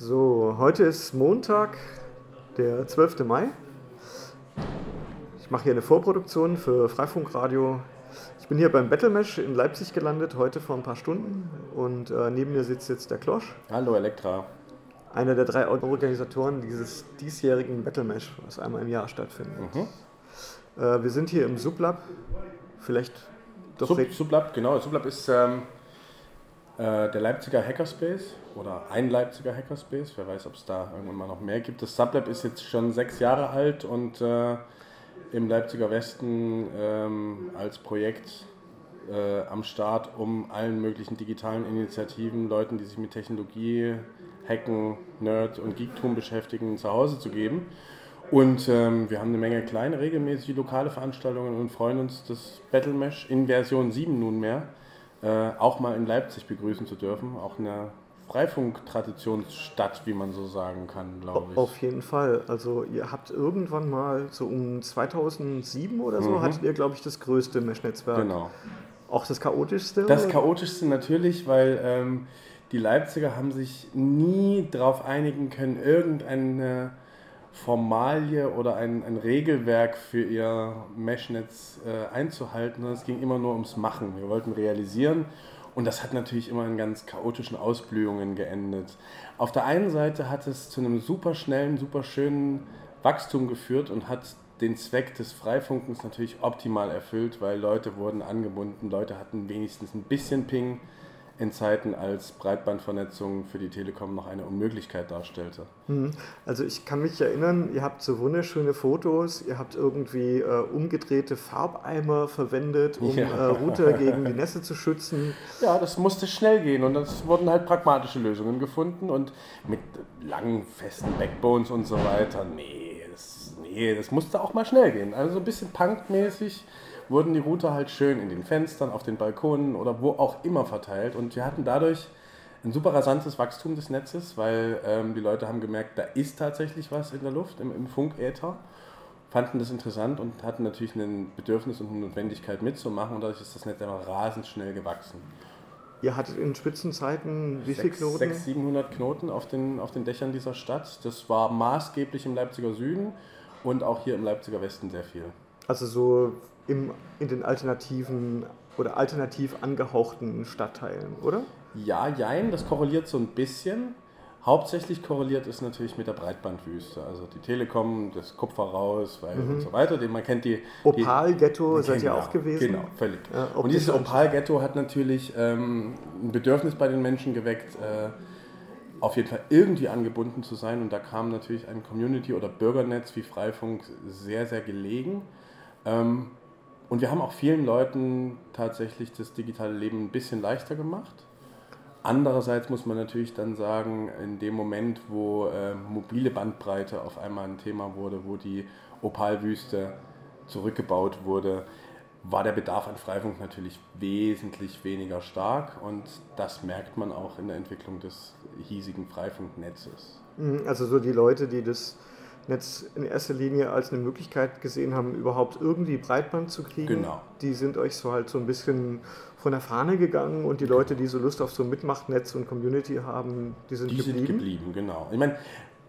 So, heute ist Montag, der 12. Mai. Ich mache hier eine Vorproduktion für Freifunkradio. Ich bin hier beim Battlemesh in Leipzig gelandet, heute vor ein paar Stunden. Und äh, neben mir sitzt jetzt der Klosch, Hallo Elektra. einer der drei Organisatoren dieses diesjährigen Battlemesh, was einmal im Jahr stattfindet. Mhm. Äh, wir sind hier im Sublab. Vielleicht doch Sub, Sublab, genau. Sublab ist ähm, äh, der Leipziger Hackerspace oder ein Leipziger Hackerspace. Wer weiß, ob es da irgendwann mal noch mehr gibt. Das Sublab ist jetzt schon sechs Jahre alt und äh, im Leipziger Westen ähm, als Projekt äh, am Start, um allen möglichen digitalen Initiativen, Leuten, die sich mit Technologie, Hacken, Nerd und Geektum beschäftigen, zu Hause zu geben. Und ähm, wir haben eine Menge kleine, regelmäßige lokale Veranstaltungen und freuen uns, das Battlemesh in Version 7 nunmehr auch mal in Leipzig begrüßen zu dürfen. Auch eine Freifunk-Traditionsstadt, wie man so sagen kann, glaube ich. Auf jeden Fall. Also ihr habt irgendwann mal so um 2007 oder so, Mhm. hattet ihr, glaube ich, das größte Mesh-Netzwerk. Genau. Auch das chaotischste? Das oder? Chaotischste natürlich, weil ähm, die Leipziger haben sich nie darauf einigen können, irgendeine Formalie oder ein, ein Regelwerk für ihr Meshnetz äh, einzuhalten. Es ging immer nur ums Machen. Wir wollten realisieren und das hat natürlich immer in ganz chaotischen Ausblühungen geendet. Auf der einen Seite hat es zu einem super schnellen, super schönen Wachstum geführt und hat den Zweck des Freifunkens natürlich optimal erfüllt, weil Leute wurden angebunden, Leute hatten wenigstens ein bisschen Ping in Zeiten, als Breitbandvernetzung für die Telekom noch eine Unmöglichkeit darstellte. Hm. Also ich kann mich erinnern, ihr habt so wunderschöne Fotos, ihr habt irgendwie äh, umgedrehte Farbeimer verwendet, um Ja. äh, Router gegen die Nässe zu schützen. Ja, das musste schnell gehen und es wurden halt pragmatische Lösungen gefunden und mit langen, festen Backbones und so weiter. Nee, das, nee, das musste auch mal schnell gehen. Also so ein bisschen punkmäßig wurden die Router halt schön in den Fenstern, auf den Balkonen oder wo auch immer verteilt und wir hatten dadurch ein super rasantes Wachstum des Netzes, weil ähm, die Leute haben gemerkt, da ist tatsächlich was in der Luft, im, im Funkäther fanden das interessant und hatten natürlich ein Bedürfnis und eine Notwendigkeit mitzumachen und dadurch ist das Netz einfach rasend schnell gewachsen. Ihr hattet in Spitzenzeiten wie viele Knoten? 600, 700 Knoten auf den, auf den Dächern dieser Stadt. Das war maßgeblich im Leipziger Süden und auch hier im Leipziger Westen sehr viel. Also so im, in den alternativen oder alternativ angehauchten Stadtteilen, oder? Ja, jein, das korreliert so ein bisschen. Hauptsächlich korreliert es natürlich mit der Breitbandwüste. Also die Telekom, das Kupfer raus, weil und so weiter. Den, man kennt die. Opal-Ghetto seid ihr auch gewesen? Genau, völlig. Ja, und dieses Opal-Ghetto hat natürlich ähm, ein Bedürfnis bei den Menschen geweckt, äh, auf jeden Fall irgendwie angebunden zu sein. Und da kam natürlich ein Community- oder Bürgernetz wie Freifunk sehr, sehr gelegen. Ähm, und wir haben auch vielen Leuten tatsächlich das digitale Leben ein bisschen leichter gemacht. Andererseits muss man natürlich dann sagen, in dem Moment, wo äh, mobile Bandbreite auf einmal ein Thema wurde, wo die Opalwüste zurückgebaut wurde, war der Bedarf an Freifunk natürlich wesentlich weniger stark und das merkt man auch in der Entwicklung des hiesigen Freifunknetzes. Mhm, Also so die Leute, die das Netz in erster Linie als eine Möglichkeit gesehen haben, überhaupt irgendwie Breitband zu kriegen, Genau. die sind euch so halt so ein bisschen von der Fahne gegangen und die Leute, die so Lust auf so ein Mitmachnetz und Community haben, die sind Die geblieben. sind geblieben, genau. Ich meine,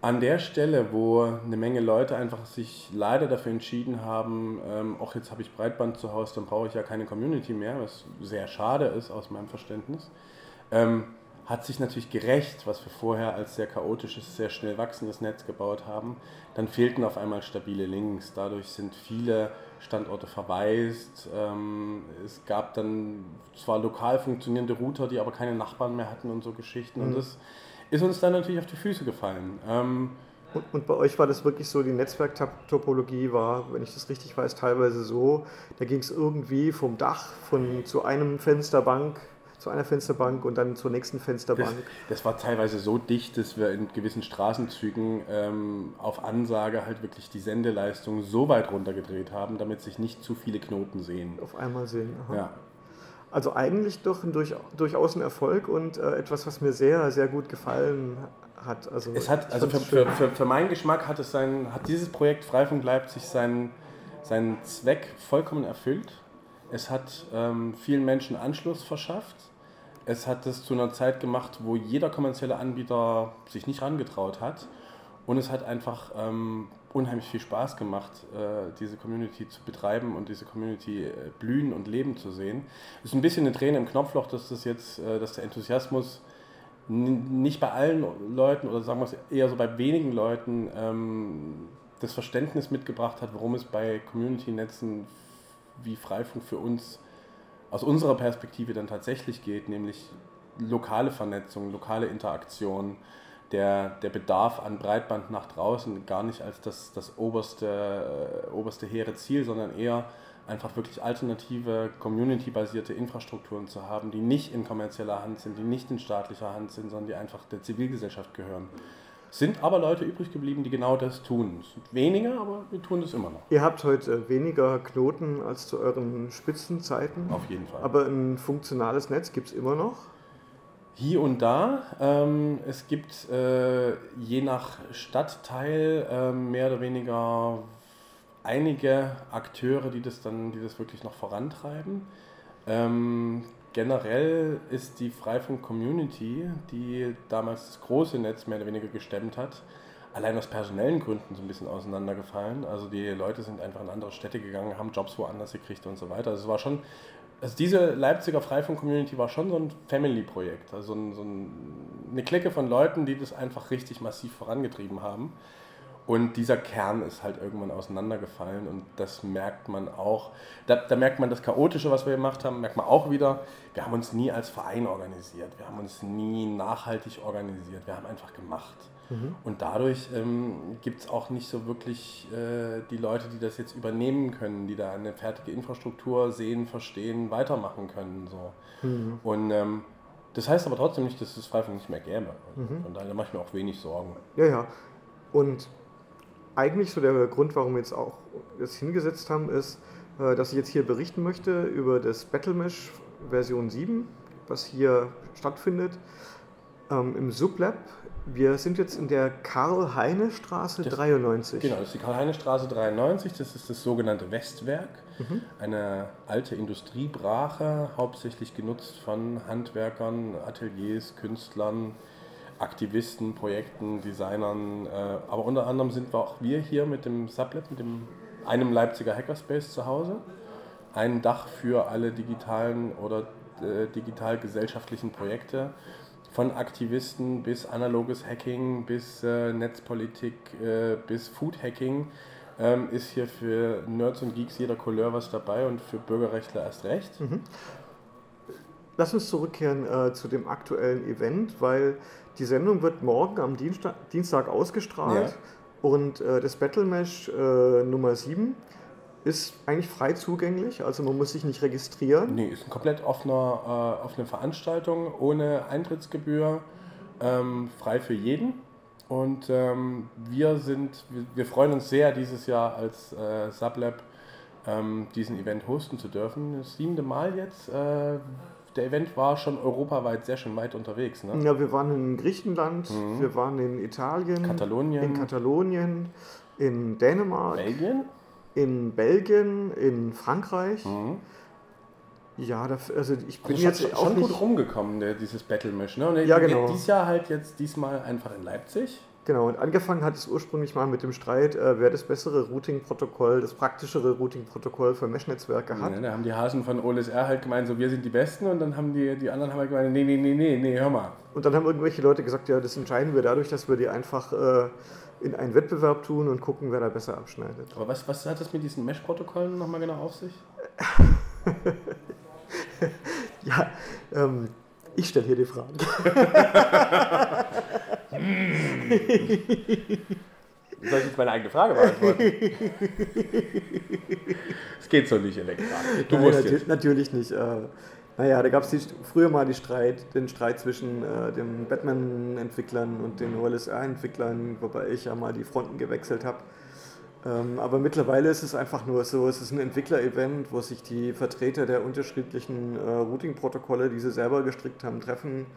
an der Stelle, wo eine Menge Leute einfach sich leider dafür entschieden haben, ähm, auch jetzt habe ich Breitband zu Hause, dann brauche ich ja keine Community mehr, was sehr schade ist aus meinem Verständnis, ähm, hat sich natürlich gerecht, was wir vorher als sehr chaotisches, sehr schnell wachsendes Netz gebaut haben. Dann fehlten auf einmal stabile Links. Dadurch sind viele Standorte verwaist. Ähm, es gab dann zwar lokal funktionierende Router, die aber keine Nachbarn mehr hatten und so Geschichten. Und das ist uns dann natürlich auf die Füße gefallen. Ähm, Und, und bei euch war das wirklich so, die Netzwerktopologie war, wenn ich das richtig weiß, teilweise so, da ging es irgendwie vom Dach von zu einem Fensterbank, zu einer Fensterbank und dann zur nächsten Das, Fensterbank. das war teilweise so dicht, dass wir in gewissen Straßenzügen ähm, auf Ansage halt wirklich die Sendeleistung so weit runtergedreht haben, damit sich nicht zu viele Knoten sehen. auf einmal sehen. Aha. Ja. Also eigentlich doch ein durch, durchaus ein Erfolg und äh, etwas, was mir sehr, sehr gut gefallen hat. Also Es hat, also für, für, für, für meinen Geschmack hat, es sein, hat dieses Projekt Freifunk Leipzig seinen, seinen Zweck vollkommen erfüllt. Es hat ähm, vielen Menschen Anschluss verschafft. Es hat es zu einer Zeit gemacht, wo jeder kommerzielle Anbieter sich nicht rangetraut hat. Und es hat einfach ähm, unheimlich viel Spaß gemacht, äh, diese Community zu betreiben und diese Community äh, blühen und leben zu sehen. Es ist ein bisschen eine Träne im Knopfloch, dass das jetzt, äh, dass der Enthusiasmus nicht bei allen Leuten oder sagen wir es eher so bei wenigen Leuten ähm, das Verständnis mitgebracht hat, worum es bei Community-Netzen wie Freifunk für uns aus unserer Perspektive dann tatsächlich geht, nämlich lokale Vernetzung, lokale Interaktion, der, der Bedarf an Breitband nach draußen gar nicht als das, das oberste, äh, oberste hehre Ziel, sondern eher einfach wirklich alternative, community-basierte Infrastrukturen zu haben, die nicht in kommerzieller Hand sind, die nicht in staatlicher Hand sind, sondern die einfach der Zivilgesellschaft gehören. Sind aber Leute übrig geblieben, die genau das tun. Es sind weniger, aber wir tun das immer noch. Ihr habt heute weniger Knoten als zu euren Spitzenzeiten. Auf jeden Fall. Aber ein funktionales Netz gibt es immer noch. Hier und da. Ähm, es gibt äh, je nach Stadtteil äh, mehr oder weniger einige Akteure, die das dann, die das wirklich noch vorantreiben. Ähm, generell ist die Freifunk-Community, die damals das große Netz mehr oder weniger gestemmt hat, allein aus personellen Gründen so ein bisschen auseinandergefallen. Also die Leute sind einfach in andere Städte gegangen, haben Jobs woanders gekriegt und so weiter. Also es war schon, also diese Leipziger Freifunk-Community war schon so ein Family-Projekt, also so ein, eine Clique von Leuten, die das einfach richtig massiv vorangetrieben haben. Und dieser Kern ist halt irgendwann auseinandergefallen und das merkt man auch. Da, da, merkt man das Chaotische, was wir gemacht haben, merkt man auch wieder. Wir haben uns nie als Verein organisiert, wir haben uns nie nachhaltig organisiert, wir haben einfach gemacht. Mhm. Und dadurch ähm, gibt es auch nicht so wirklich äh, die Leute, die das jetzt übernehmen können, die da eine fertige Infrastruktur sehen, verstehen, weitermachen können. So. Mhm. Und ähm, das heißt aber trotzdem nicht, dass es Freifunk nicht mehr gäbe. Mhm. Von daher mache ich mir auch wenig Sorgen. Ja, ja. Und eigentlich so der Grund, warum wir jetzt auch das hingesetzt haben, ist, äh, dass ich jetzt hier berichten möchte über das Battlemesh Version 7, was hier stattfindet ähm, im Sublab. Wir sind jetzt in der Karl-Heine-Straße 93. Genau, das ist die Karl-Heine-Straße 93, das ist das sogenannte Westwerk, mhm. eine alte Industriebrache, hauptsächlich genutzt von Handwerkern, Ateliers, Künstlern, Aktivisten, Projekten, Designern. Äh, aber unter anderem sind wir auch wir hier mit dem Sublab, mit dem, einem Leipziger Hackerspace zu Hause. Ein Dach für alle digitalen oder äh, digital-gesellschaftlichen Projekte. Von Aktivisten bis analoges Hacking, bis äh, Netzpolitik, äh, bis Food Hacking ähm, ist hier für Nerds und Geeks jeder Couleur was dabei und für Bürgerrechtler erst recht. Mhm. Lass uns zurückkehren äh, zu dem aktuellen Event, weil die Sendung wird morgen am Dienstag, Dienstag ausgestrahlt ja. und äh, das Battle Mesh äh, Nummer 7 ist eigentlich frei zugänglich, also man muss sich nicht registrieren. Nee, ist eine komplett offene, äh, offene Veranstaltung, ohne Eintrittsgebühr, ähm, frei für jeden. Und ähm, wir sind, wir, wir, freuen uns sehr, dieses Jahr als äh, Sublab ähm, diesen Event hosten zu dürfen. Das siebte Mal jetzt. Äh, der Event war schon europaweit sehr schön weit unterwegs. Ne? Ja, wir waren in Griechenland, mhm. wir waren in Italien, Katalonien. in Katalonien, in Dänemark, Belgien, in Belgien, in Frankreich. Mhm. Ja, das, also ich bin also jetzt schon, auch schon nicht gut rumgekommen, der, dieses Battle Mesh. Ne? Und ja, genau. Dieses Jahr halt jetzt diesmal einfach in Leipzig. Genau, und angefangen hat es ursprünglich mal mit dem Streit, äh, wer das bessere Routing-Protokoll, das praktischere Routing-Protokoll für Mesh-Netzwerke hat. Ja, da haben die Hasen von OLSR halt gemeint, so wir sind die Besten und dann haben die, die anderen haben halt gemeint, nee, nee, nee, nee, nee, hör mal. Und dann haben irgendwelche Leute gesagt, ja, das entscheiden wir dadurch, dass wir die einfach äh, in einen Wettbewerb tun und gucken, wer da besser abschneidet. Aber was, was hat das mit diesen Mesh-Protokollen nochmal genau auf sich? ja, ähm, ich stelle hier die Fragen. Soll ich jetzt meine eigene Frage beantworten? Es geht so nicht, Elektra. Du Nein, musst nat natürlich nicht. Äh, naja, da gab es früher mal Streit, den Streit zwischen äh, den Batman-Entwicklern und den OLSR-Entwicklern, wobei ich ja mal die Fronten gewechselt habe. Ähm, aber mittlerweile ist es einfach nur so, es ist ein Entwickler-Event, wo sich die Vertreter der unterschiedlichen äh, Routing-Protokolle, die sie selber gestrickt haben, treffen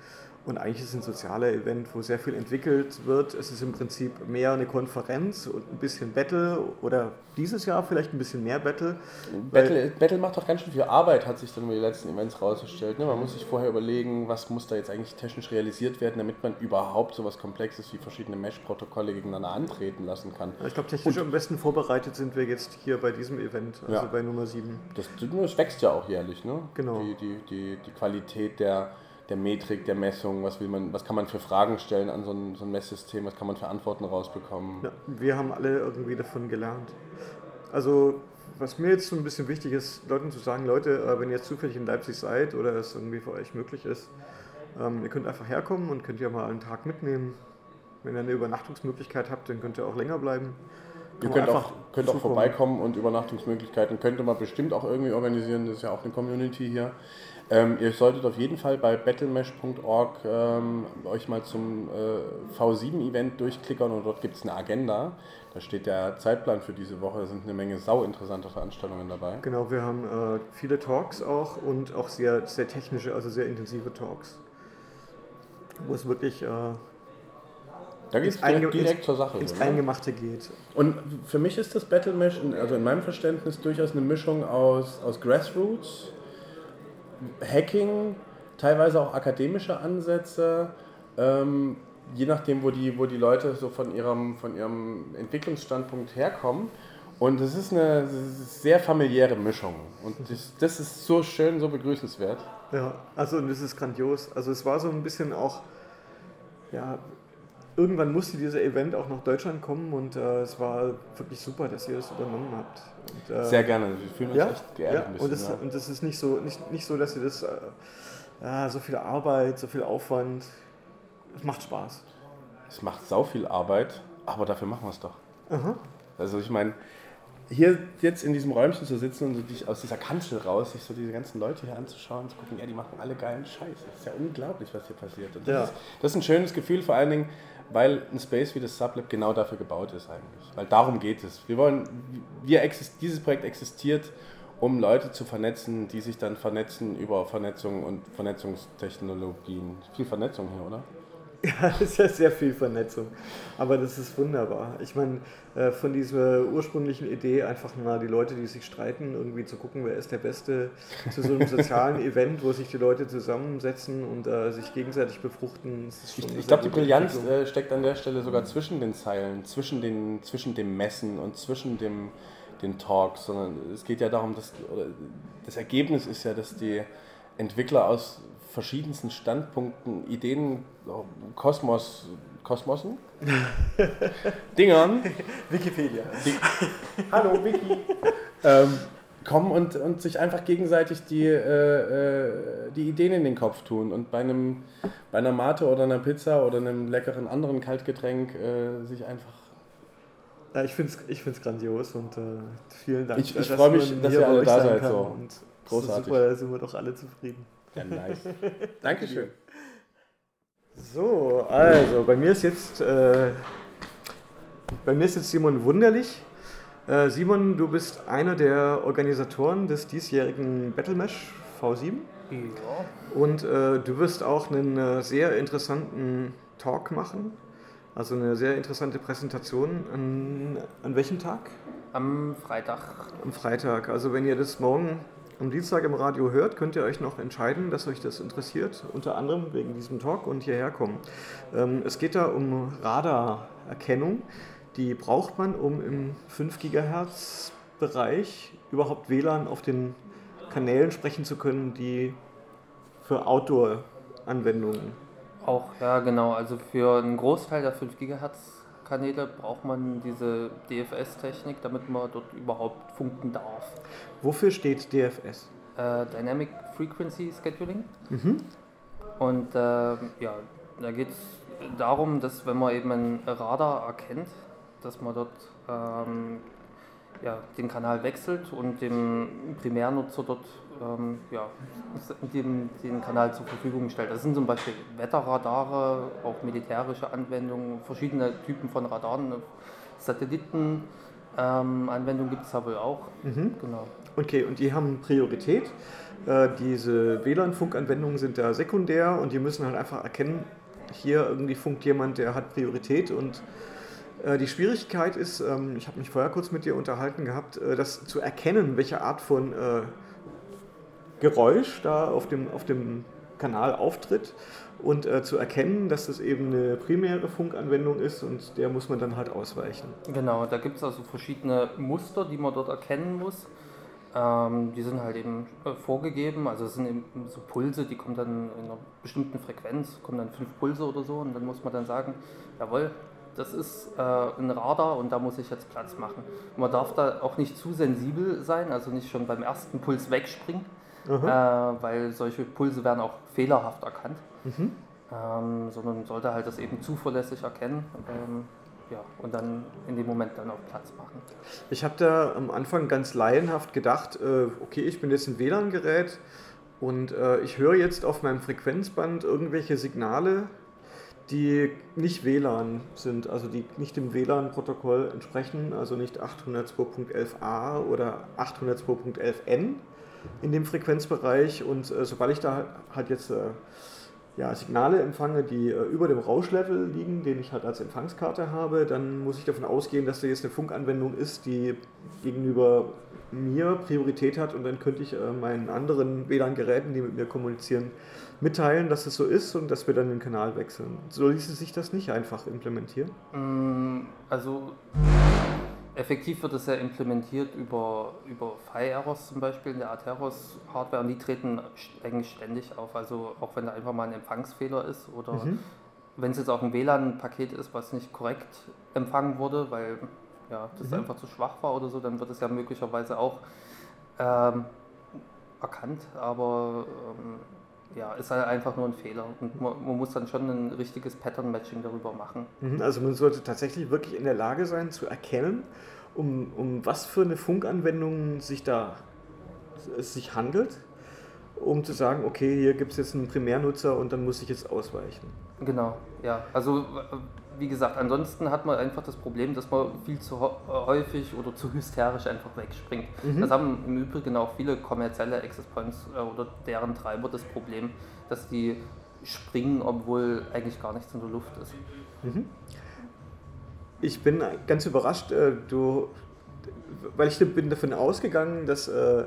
Und eigentlich ist es ein sozialer Event, wo sehr viel entwickelt wird. Es ist im Prinzip mehr eine Konferenz und ein bisschen Battle oder dieses Jahr vielleicht ein bisschen mehr Battle. Battle, Battle macht doch ganz schön viel Arbeit, hat sich dann über die letzten Events rausgestellt. Ne? Man muss sich vorher überlegen, was muss da jetzt eigentlich technisch realisiert werden, damit man überhaupt so was Komplexes wie verschiedene Mesh-Protokolle gegeneinander antreten lassen kann. Ich glaube, technisch und am besten vorbereitet sind wir jetzt hier bei diesem Event, also Ja. bei Nummer 7. Das, das wächst ja auch jährlich, ne? Genau. Die, die, die, die Qualität der, der Metrik, der Messung, was, will man, was kann man für Fragen stellen an so ein, so ein Messsystem, was kann man für Antworten rausbekommen. Ja, wir haben alle irgendwie davon gelernt. Also, was mir jetzt so ein bisschen wichtig ist, Leuten zu sagen, Leute, äh, wenn ihr jetzt zufällig in Leipzig seid oder es irgendwie für euch möglich ist, ähm, ihr könnt einfach herkommen und könnt ja mal einen Tag mitnehmen. Wenn ihr eine Übernachtungsmöglichkeit habt, dann könnt ihr auch länger bleiben. Ihr könnt auch, könnt auch vorbeikommen und Übernachtungsmöglichkeiten könnte man bestimmt auch irgendwie organisieren. Das ist ja auch eine Community hier. Ähm, ihr solltet auf jeden Fall bei battlemesh.org ähm, euch mal zum äh, V7-Event durchklickern und dort gibt es eine Agenda. Da steht der Zeitplan für diese Woche. Da sind eine Menge sau interessanter Veranstaltungen dabei. Genau, wir haben äh, viele Talks auch und auch sehr, sehr technische, also sehr intensive Talks. Wo es wirklich äh, Da geht es direkt ins, zur Sache. ins? Eingemachte geht. Und für mich ist das Battle Mesh, also in meinem Verständnis, durchaus eine Mischung aus, aus Grassroots, Hacking, teilweise auch akademische Ansätze, ähm, je nachdem, wo die, wo die Leute so von ihrem, von ihrem Entwicklungsstandpunkt herkommen. Und es ist eine sehr familiäre Mischung. Und das, das ist so schön, so begrüßenswert. Ja, also und es ist grandios. Also es war so ein bisschen auch, ja, irgendwann musste dieser Event auch nach Deutschland kommen und äh, es war wirklich super, dass ihr das übernommen habt. Und, äh, Sehr gerne. Wir fühlen uns Ja, echt geehrt ja und, es, ja. und es ist nicht so, nicht, nicht so, dass ihr das, äh, ja, so viel Arbeit, so viel Aufwand, es macht Spaß. Es macht sau viel Arbeit, aber dafür machen wir es doch. Aha. Also ich meine, hier jetzt in diesem Räumchen zu sitzen und so dich aus dieser Kanzel raus, sich so diese ganzen Leute hier anzuschauen und zu gucken, ja, die machen alle geilen Scheiß. Das ist ja unglaublich, was hier passiert. Und das, Ja. ist, das ist ein schönes Gefühl, vor allen Dingen, weil ein Space wie das Sublab genau dafür gebaut ist eigentlich. Weil darum geht es. Wir wollen, wir exist, dieses Projekt existiert, um Leute zu vernetzen, die sich dann vernetzen über Vernetzung und Vernetzungstechnologien. Viel Vernetzung hier, oder? Ja, es ist ja sehr viel Vernetzung. Aber das ist wunderbar. Ich meine, äh, von dieser ursprünglichen Idee, einfach mal die Leute, die sich streiten, irgendwie zu gucken, wer ist der Beste, zu so einem sozialen Event, wo sich die Leute zusammensetzen und äh, sich gegenseitig befruchten. ist schon Ich, ich glaube, die Brillanz äh, steckt an der Stelle sogar zwischen den Zeilen, zwischen, den, zwischen dem Messen und zwischen dem, den Talks, sondern es geht ja darum, dass das Ergebnis ist ja, dass die Entwickler aus verschiedensten Standpunkten, Ideen, Kosmos, Kosmosen, Dingern, Wikipedia. die, Hallo Vicky, ähm, kommen und, und sich einfach gegenseitig die, äh, äh, die Ideen in den Kopf tun und bei, einem, bei einer Mate oder einer Pizza oder einem leckeren anderen Kaltgetränk äh, sich einfach. Ja, ich finde es ich find's grandios und äh, vielen Dank. Ich- ich dass freu mich, dass ihr alle da seid, so. Und Großartig. Super, da sind wir doch alle zufrieden. Ja, nice. Dankeschön. So, also bei mir ist jetzt äh, bei mir ist jetzt Simon Wunderlich. Äh, Simon, du bist einer der Organisatoren des diesjährigen Battlemesh V7 und äh, du wirst auch einen äh, sehr interessanten Talk machen, also eine sehr interessante Präsentation. An, an welchem Tag? Am Freitag. Am Freitag. Also wenn ihr das morgen am Dienstag im Radio hört, könnt ihr euch noch entscheiden, dass euch das interessiert, unter anderem wegen diesem Talk und hierher kommen. Ähm, es geht da um Radarerkennung. Die braucht man, um im 5 GHz Bereich überhaupt WLAN auf den Kanälen sprechen zu können, die für Outdoor-Anwendungen. Auch, ja genau. Also für einen Großteil der 5 GHz Kanäle braucht man diese DFS-Technik, damit man dort überhaupt funken darf. Wofür steht DFS? Äh, Dynamic Frequency Scheduling. Mhm. Und äh, ja, da geht es darum, dass wenn man eben ein Radar erkennt, dass man dort ähm, ja, den Kanal wechselt und dem Primärnutzer dort ähm, ja, dem, den Kanal zur Verfügung stellt. Das sind zum Beispiel Wetterradare, auch militärische Anwendungen, verschiedene Typen von Radaren, Satelliten, Ähm, Anwendung gibt es da wohl auch. Mhm. Genau. Okay, und die haben Priorität. Äh, diese WLAN-Funkanwendungen sind da sekundär und die müssen halt einfach erkennen, hier irgendwie funkt jemand, der hat Priorität und die Schwierigkeit ist, ähm, ich habe mich vorher kurz mit dir unterhalten gehabt, äh, das zu erkennen, welche Art von äh, Geräusch da auf dem, auf dem Kanal auftritt und äh, zu erkennen, dass das eben eine primäre Funkanwendung ist und der muss man dann halt ausweichen. Genau, da gibt es also verschiedene Muster, die man dort erkennen muss. Ähm, die sind halt eben äh, vorgegeben, also es sind eben so Pulse, die kommen dann in einer bestimmten Frequenz, kommen dann fünf Pulse oder so und dann muss man dann sagen, jawohl, das ist äh, ein Radar und da muss ich jetzt Platz machen. Und man darf da auch nicht zu sensibel sein, also nicht schon beim ersten Puls wegspringen, äh, weil solche Pulse werden auch fehlerhaft erkannt, mhm. ähm, sondern sollte halt das eben zuverlässig erkennen. Ähm, ja, und dann in dem Moment dann auch Platz machen. Ich habe da am Anfang ganz laienhaft gedacht, äh, okay, ich bin jetzt ein WLAN-Gerät und äh, ich höre jetzt auf meinem Frequenzband irgendwelche Signale, die nicht WLAN sind, also die nicht dem WLAN-Protokoll entsprechen, also nicht 802.11a oder 802.11n in dem Frequenzbereich. Und äh, sobald ich da halt jetzt äh, ja, Signale empfange, die äh, über dem Rauschlevel liegen, den ich halt als Empfangskarte habe, dann muss ich davon ausgehen, dass da jetzt eine Funkanwendung ist, die gegenüber mir Priorität hat und dann könnte ich äh, meinen anderen WLAN-Geräten, die mit mir kommunizieren, mitteilen, dass es so ist und dass wir dann den Kanal wechseln. So ließe sich das nicht einfach implementieren? Mm, also effektiv wird es ja implementiert über, über Fire-Errors zum Beispiel in der Atheros-Hardware und die treten eigentlich ständig auf. Also auch wenn da einfach mal ein Empfangsfehler ist oder mhm. wenn es jetzt auch ein WLAN-Paket ist, was nicht korrekt empfangen wurde, weil ja, das mhm. einfach zu schwach war oder so, dann wird es ja möglicherweise auch ähm, erkannt. Aber ähm, ja, ist halt einfach nur ein Fehler. Und man, man muss dann schon ein richtiges Pattern-Matching darüber machen. Mhm, also man sollte tatsächlich wirklich in der Lage sein zu erkennen, um, um was für eine Funkanwendung sich da es sich handelt, um zu sagen, okay, hier gibt es jetzt einen Primärnutzer und dann muss ich jetzt ausweichen. Genau, ja. Also wie gesagt, ansonsten hat man einfach das Problem, dass man viel zu häufig oder zu hysterisch einfach wegspringt. Mhm. Das haben im Übrigen auch viele kommerzielle Access Points äh, oder deren Treiber das Problem, dass die springen, obwohl eigentlich gar nichts in der Luft ist. Mhm. Ich bin ganz überrascht, äh, du, weil ich bin davon ausgegangen, dass äh,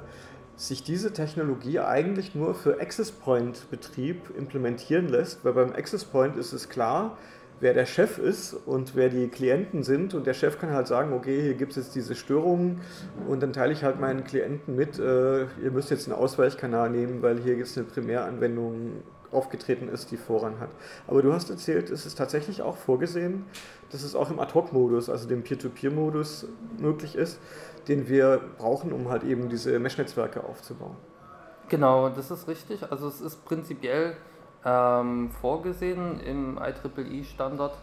sich diese Technologie eigentlich nur für Access Point Betrieb implementieren lässt, weil beim Access Point ist es klar, wer der Chef ist und wer die Klienten sind. Und der Chef kann halt sagen, okay, hier gibt es jetzt diese Störungen und dann teile ich halt meinen Klienten mit, äh, ihr müsst jetzt einen Ausweichkanal nehmen, weil hier jetzt eine Primäranwendung aufgetreten ist, die Vorrang hat. Aber du hast erzählt, es ist tatsächlich auch vorgesehen, dass es auch im Ad-Hoc-Modus, also dem Peer-to-Peer-Modus möglich ist, den wir brauchen, um halt eben diese Mesh-Netzwerke aufzubauen. Genau, das ist richtig. Also es ist prinzipiell ähm, vorgesehen im IEEE-Standard,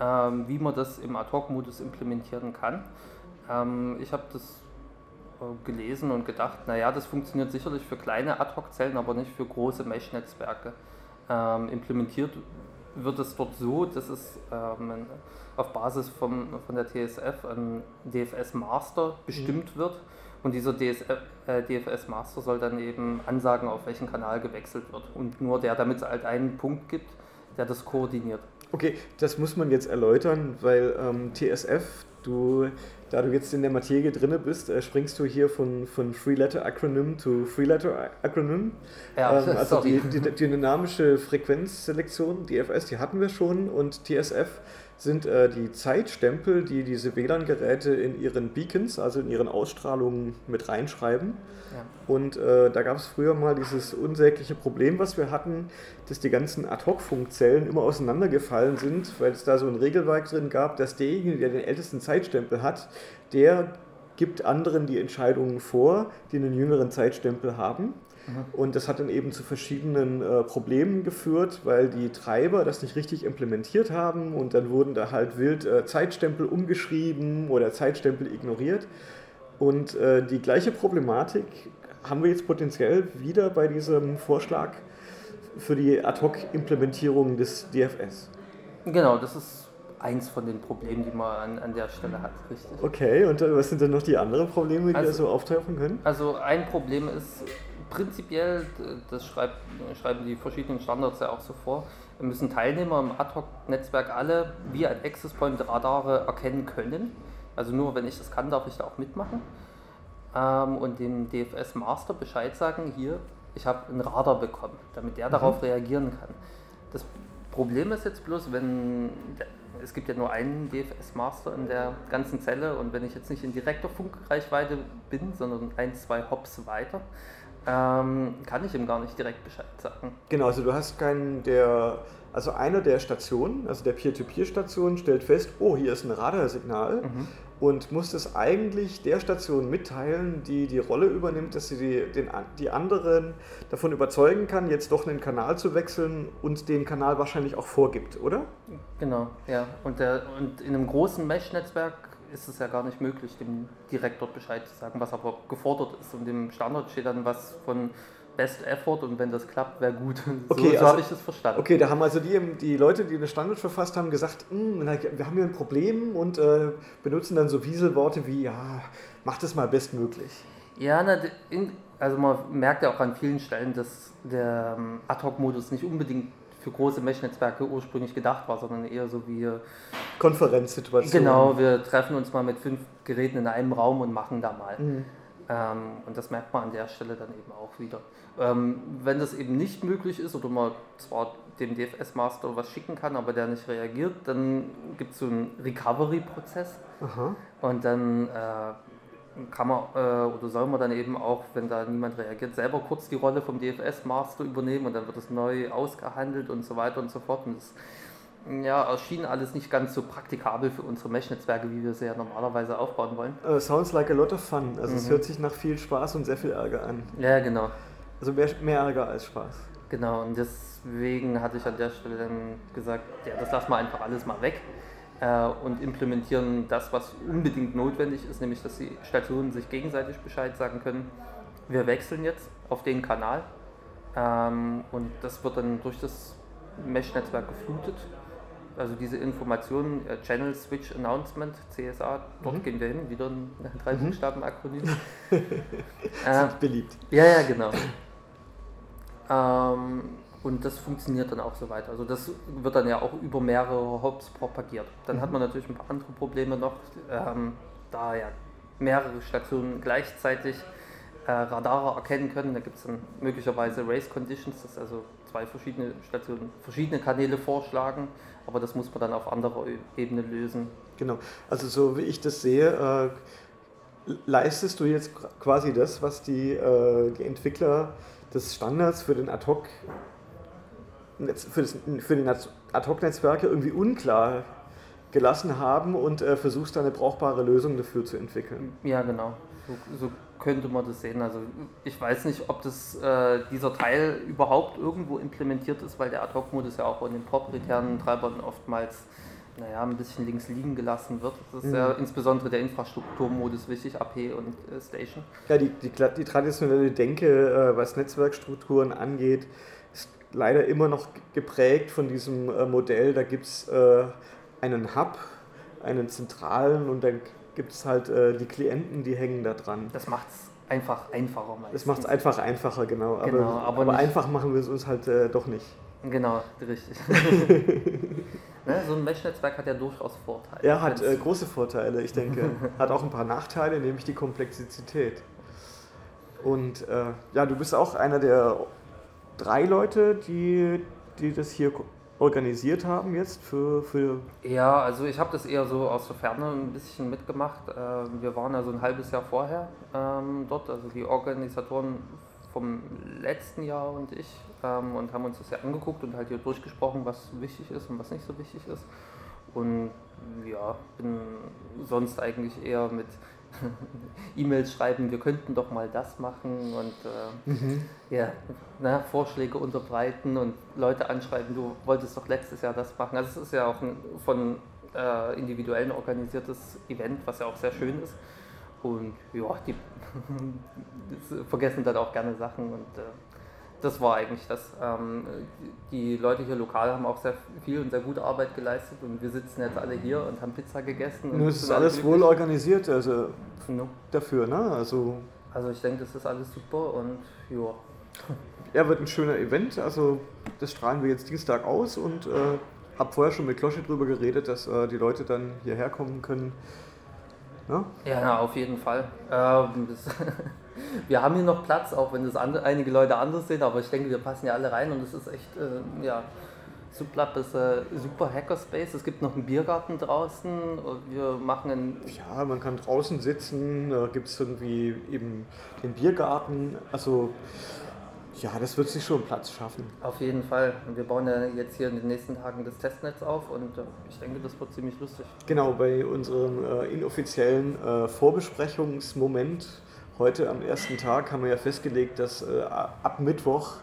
ähm, wie man das im Ad-Hoc-Modus implementieren kann. Ähm, ich habe das äh, gelesen und gedacht, naja, das funktioniert sicherlich für kleine Ad-Hoc-Zellen, aber nicht für große Mesh-Netzwerke. Ähm, implementiert wird es dort so, dass es ähm, auf Basis vom, von der TSF ein DFS-Master bestimmt mhm. wird und dieser DSF, äh, DFS-Master soll dann eben ansagen, auf welchen Kanal gewechselt wird. Und nur der, damit es halt einen Punkt gibt, der das koordiniert. Okay, das muss man jetzt erläutern, weil ähm, TSF, du, da du jetzt in der Materie drinne bist, äh, springst du hier von, von Three-Letter-Acronym zu Three-Letter-Acronym. Ja, ähm, also die, die, die, dynamische Frequenzselektion, DFS, die hatten wir schon und TSF sind äh, die Zeitstempel, die diese WLAN-Geräte in ihren Beacons, also in ihren Ausstrahlungen mit reinschreiben. Ja. Und äh, da gab es früher mal dieses unsägliche Problem, was wir hatten, dass die ganzen Ad-Hoc-Funkzellen immer auseinandergefallen sind, weil es da so ein Regelwerk drin gab, dass derjenige, der den ältesten Zeitstempel hat, der gibt anderen die Entscheidungen vor, die einen jüngeren Zeitstempel haben. Und das hat dann eben zu verschiedenen äh, Problemen geführt, weil die Treiber das nicht richtig implementiert haben und dann wurden da halt wild äh, Zeitstempel umgeschrieben oder Zeitstempel ignoriert. Und äh, die gleiche Problematik haben wir jetzt potenziell wieder bei diesem Vorschlag für die Ad-Hoc-Implementierung des DFS. Genau, das ist eins von den Problemen, die man an, an der Stelle hat, richtig. Okay, und äh, was sind denn noch die anderen Probleme, die Also- da so auftauchen können? Also ein Problem ist prinzipiell, das schreibt, schreiben die verschiedenen Standards ja auch so vor, müssen Teilnehmer im Ad-Hoc-Netzwerk alle wie ein Access Point Radare erkennen können. Also nur wenn ich das kann, darf ich da auch mitmachen. Ähm, und dem DFS Master Bescheid sagen, hier, ich habe einen Radar bekommen, damit der darauf reagieren kann. Das Problem ist jetzt bloß, wenn es gibt ja nur einen DFS Master in der ganzen Zelle und wenn ich jetzt nicht in direkter Funkreichweite bin, sondern ein, zwei Hops weiter, ähm, kann ich ihm gar nicht direkt Bescheid sagen. Genau, also du hast keinen, der, also einer der Stationen, also der Peer-to-Peer-Station, stellt fest, oh, hier ist ein Radarsignal und muss es eigentlich der Station mitteilen, die die Rolle übernimmt, dass sie die, den, die anderen davon überzeugen kann, jetzt doch einen Kanal zu wechseln und den Kanal wahrscheinlich auch vorgibt, oder? Genau, ja. Und, der, und in einem großen Mesh-Netzwerk ist es ja gar nicht möglich, dem direkt dort Bescheid zu sagen, was aber gefordert ist. Und im Standard steht dann was von Best Effort und wenn das klappt, wäre gut. Okay, so so also- habe ich das verstanden. Okay, da haben also die, die Leute, die den Standard verfasst haben, gesagt, "Hm, wir haben hier ein Problem und äh, benutzen dann so Wieselworte wie, ja, mach das mal bestmöglich. Ja, na, in, also man merkt ja auch an vielen Stellen, dass der ähm, Ad-Hoc-Modus nicht unbedingt für große Mesh-Netzwerke ursprünglich gedacht war, sondern eher so wie, Konferenzsituation. genau, wir treffen uns mal mit fünf Geräten in einem Raum und machen da mal. Mhm. Ähm, und das merkt man an der Stelle dann eben auch wieder. Ähm, wenn das eben nicht möglich ist oder man zwar dem DFS-Master was schicken kann, aber der nicht reagiert, dann gibt es so einen Recovery-Prozess. Und dann äh, kann man äh, oder soll man dann eben auch, wenn da niemand reagiert, selber kurz die Rolle vom DFS-Master übernehmen und dann wird es neu ausgehandelt und so weiter und so fort. Und das ja, erschien alles nicht ganz so praktikabel für unsere Mesh-Netzwerke, wie wir sie ja normalerweise aufbauen wollen. Äh, sounds like a lot of fun. Also es Mhm. hört sich nach viel Spaß und sehr viel Ärger an. Ja, genau. Also mehr, mehr Ärger als Spaß. Genau, und deswegen hatte ich an der Stelle dann gesagt, ja, das lassen wir einfach alles mal weg äh, und implementieren das, was unbedingt notwendig ist, nämlich dass die Stationen sich gegenseitig Bescheid sagen können. Wir wechseln jetzt auf den Kanal ähm, und das wird dann durch das Mesh-Netzwerk geflutet. Also diese Informationen, äh, Channel Switch Announcement, CSA, dort Mhm. gehen wir hin, wieder ein drei Buchstaben-Akronym. äh, Beliebt. ja, ja, genau. Ähm, und das funktioniert dann auch so weiter. Also das wird dann ja auch über mehrere Hops propagiert. Dann hat man natürlich ein paar andere Probleme noch, ähm, da ja mehrere Stationen gleichzeitig äh, Radare erkennen können. Da gibt es dann möglicherweise Race Conditions, dass also zwei verschiedene Stationen verschiedene Kanäle vorschlagen, aber das muss man dann auf anderer Ebene lösen. Genau. Also so wie ich das sehe, äh, leistest du jetzt quasi das, was die, äh, die Entwickler des Standards für den Ad-Hoc für, das, für die Netz- Ad-Hoc-Netzwerke irgendwie unklar gelassen haben und äh, versuchst da eine brauchbare Lösung dafür zu entwickeln. Ja, genau. So, so könnte man das sehen. Also ich weiß nicht, ob das, äh, dieser Teil überhaupt irgendwo implementiert ist, weil der Ad-Hoc-Modus ja auch in den proprietären Treibern oftmals naja, ein bisschen links liegen gelassen wird. Das ist ja Mhm. insbesondere der Infrastrukturmodus wichtig, AP und äh, Station. Ja, die, die, die traditionelle Denke, äh, was Netzwerkstrukturen angeht, leider immer noch geprägt von diesem äh, Modell. Da gibt es äh, einen Hub, einen zentralen und dann gibt es halt äh, die Klienten, die hängen da dran. Das macht es einfach einfacher meistens. Das macht es einfach einfacher, genau. Aber, Genau, aber aber einfach machen wir es uns halt äh, doch nicht. Genau, richtig. ne, so ein Mesh-Netzwerk hat ja durchaus Vorteile. Er hat äh, große Vorteile, ich denke. hat auch ein paar Nachteile, nämlich die Komplexität. Und äh, ja, du bist auch einer der drei Leute, die, die das hier organisiert haben jetzt für, für Ja, also ich habe das eher so aus der Ferne ein bisschen mitgemacht. Ähm, Wir waren also ein halbes Jahr vorher ähm, dort, also die Organisatoren vom letzten Jahr und ich, ähm, und haben uns das ja angeguckt und halt hier durchgesprochen, was wichtig ist und was nicht so wichtig ist. Und ja, bin sonst eigentlich eher mit E-Mails schreiben, wir könnten doch mal das machen und äh, ja, na, Vorschläge unterbreiten und Leute anschreiben, du wolltest doch letztes Jahr das machen. Also es ist ja auch ein von äh, Individuellen organisiertes Event, was ja auch sehr schön ist. Und ja, die vergessen dann auch gerne Sachen und äh, das war eigentlich das. Ähm, die Leute hier lokal haben auch sehr viel und sehr gute Arbeit geleistet und wir sitzen jetzt alle hier und haben Pizza gegessen. Und es ist alles wohl organisiert, also no. dafür, ne? Also, also ich denke, das ist alles super und ja. Ja, wird ein schöner Event, also das strahlen wir jetzt Dienstag aus und äh, habe vorher schon mit Klosche drüber geredet, dass äh, die Leute dann hierher kommen können. Ja, ja auf jeden Fall. Ähm, wir haben hier noch Platz, auch wenn das andere, einige Leute anders sehen, aber ich denke, wir passen ja alle rein und es ist echt, äh, ja, Sublab ist äh, super Hackerspace. Es gibt noch einen Biergarten draußen. Wir machen einen. Ja, man kann draußen sitzen. Da gibt es irgendwie eben den Biergarten. Also ja, das wird sich schon Platz schaffen. Auf jeden Fall. Und wir bauen ja jetzt hier in den nächsten Tagen das Testnetz auf und äh, ich denke, das wird ziemlich lustig. Genau, bei unserem äh, inoffiziellen äh, Vorbesprechungsmoment heute am ersten Tag haben wir ja festgelegt, dass äh, ab Mittwoch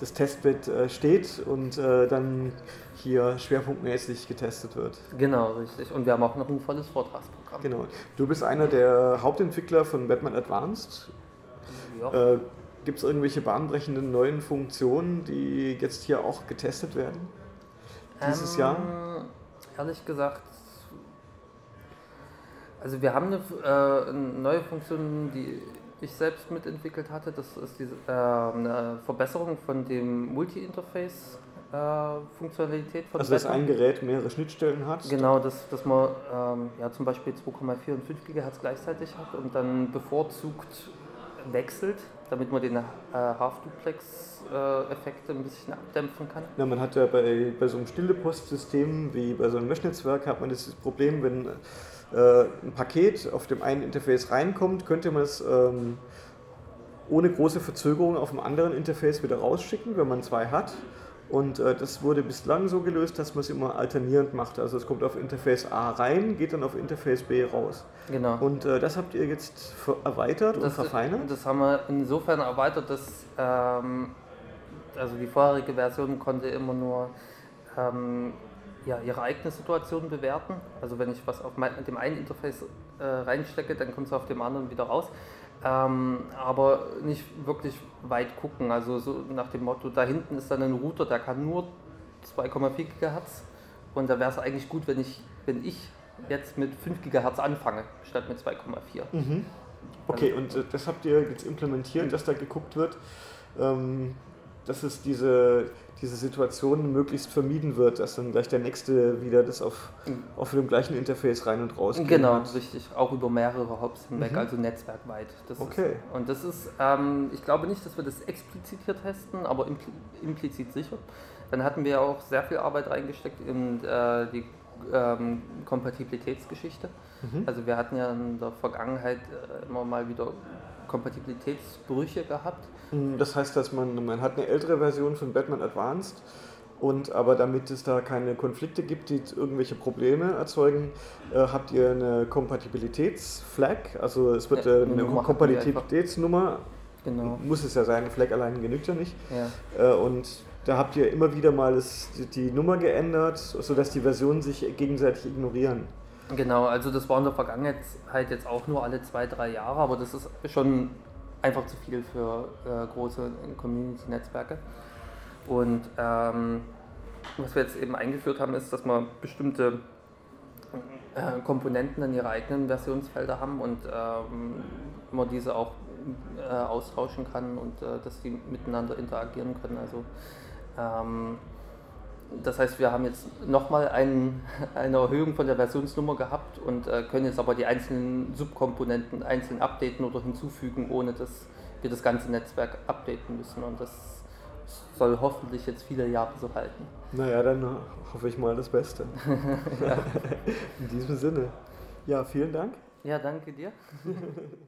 das Testbett äh, steht und äh, dann hier schwerpunktmäßig getestet wird. Genau, richtig. Und wir haben auch noch ein volles Vortragsprogramm. Genau. Du bist einer der Hauptentwickler von Batman Advanced. Ja. Gibt es irgendwelche bahnbrechenden neuen Funktionen, die jetzt hier auch getestet werden? Dieses ähm, Jahr? Ehrlich gesagt, also wir haben eine, äh, eine, neue Funktion, die ich selbst mitentwickelt hatte. Das ist diese, äh, eine Verbesserung von dem Multi-Interface. Äh, Funktionalität von Also dass ein Gerät mehrere Schnittstellen hat? Genau, dass, dass man ähm, ja, zum Beispiel 2,4 und 5 GHz gleichzeitig hat und dann bevorzugt wechselt, damit man den äh, Half-Duplex-Effekt ein bisschen abdämpfen kann. Ja, man hat ja bei, bei so einem Stille-Post-System wie bei so einem Mesh-Netzwerk hat man das Problem, wenn äh, ein Paket auf dem einen Interface reinkommt, könnte man es ähm, ohne große Verzögerung auf dem anderen Interface wieder rausschicken, wenn man zwei hat. Und äh, das wurde bislang so gelöst, dass man es immer alternierend macht. Also es kommt auf Interface A rein, geht dann auf Interface B raus. Genau. Und äh, das habt ihr jetzt erweitert das, und verfeinert? Das haben wir insofern erweitert, dass ähm, also die vorherige Version konnte immer nur ähm, ja, ihre eigene Situation bewerten. Also wenn ich was auf mein, dem einen Interface äh, reinstecke, dann kommt es auf dem anderen wieder raus ähm, aber nicht wirklich weit gucken. Also so nach dem Motto, da hinten ist dann ein Router, der kann nur 2,4 GHz und da wäre es eigentlich gut, wenn ich, wenn ich jetzt mit 5 GHz anfange, statt mit 2,4. Mhm. Okay, also, und äh, das habt ihr jetzt implementiert, dass da geguckt wird, ähm, dass es diese, diese Situation möglichst vermieden wird, dass dann gleich der nächste wieder das auf, mhm. auf dem gleichen Interface rein und raus geht. Genau, hat. richtig. Auch über mehrere Hops hinweg, mhm. also netzwerkweit. Das okay. Ist, und das ist, ähm, ich glaube nicht, dass wir das explizit hier testen, aber implizit sicher. Dann hatten wir auch sehr viel Arbeit reingesteckt in äh, die ähm, Kompatibilitätsgeschichte. Mhm. Also wir hatten ja in der Vergangenheit äh, immer mal wieder Kompatibilitätsbrüche gehabt hm, das heißt, dass man, man hat eine ältere Version von Batman Advanced und aber damit es da keine Konflikte gibt, die irgendwelche Probleme erzeugen, äh, habt ihr eine Kompatibilitätsflag, also es wird äh, eine Kompatibilitätsnummer, genau. muss es ja sein, Flag allein genügt ja nicht. Ja. Äh, und da habt ihr immer wieder mal das, die Nummer geändert, sodass die Versionen sich gegenseitig ignorieren. Genau, also das war in der Vergangenheit jetzt auch nur alle zwei, drei Jahre, aber das ist schon einfach zu viel für äh, große Community-Netzwerke. Und ähm, was wir jetzt eben eingeführt haben, ist, dass man bestimmte äh, Komponenten in ihre eigenen Versionsfelder haben und ähm, man diese auch äh, austauschen kann und äh, dass die miteinander interagieren können. Also ähm, das heißt, wir haben jetzt nochmal ein, eine Erhöhung von der Versionsnummer gehabt und äh, können jetzt aber die einzelnen Subkomponenten einzeln updaten oder hinzufügen, ohne dass wir das ganze Netzwerk updaten müssen. Und das soll hoffentlich jetzt viele Jahre so halten. Naja, dann hoffe ich mal das Beste. In diesem Sinne. Ja, vielen Dank. Ja, danke dir.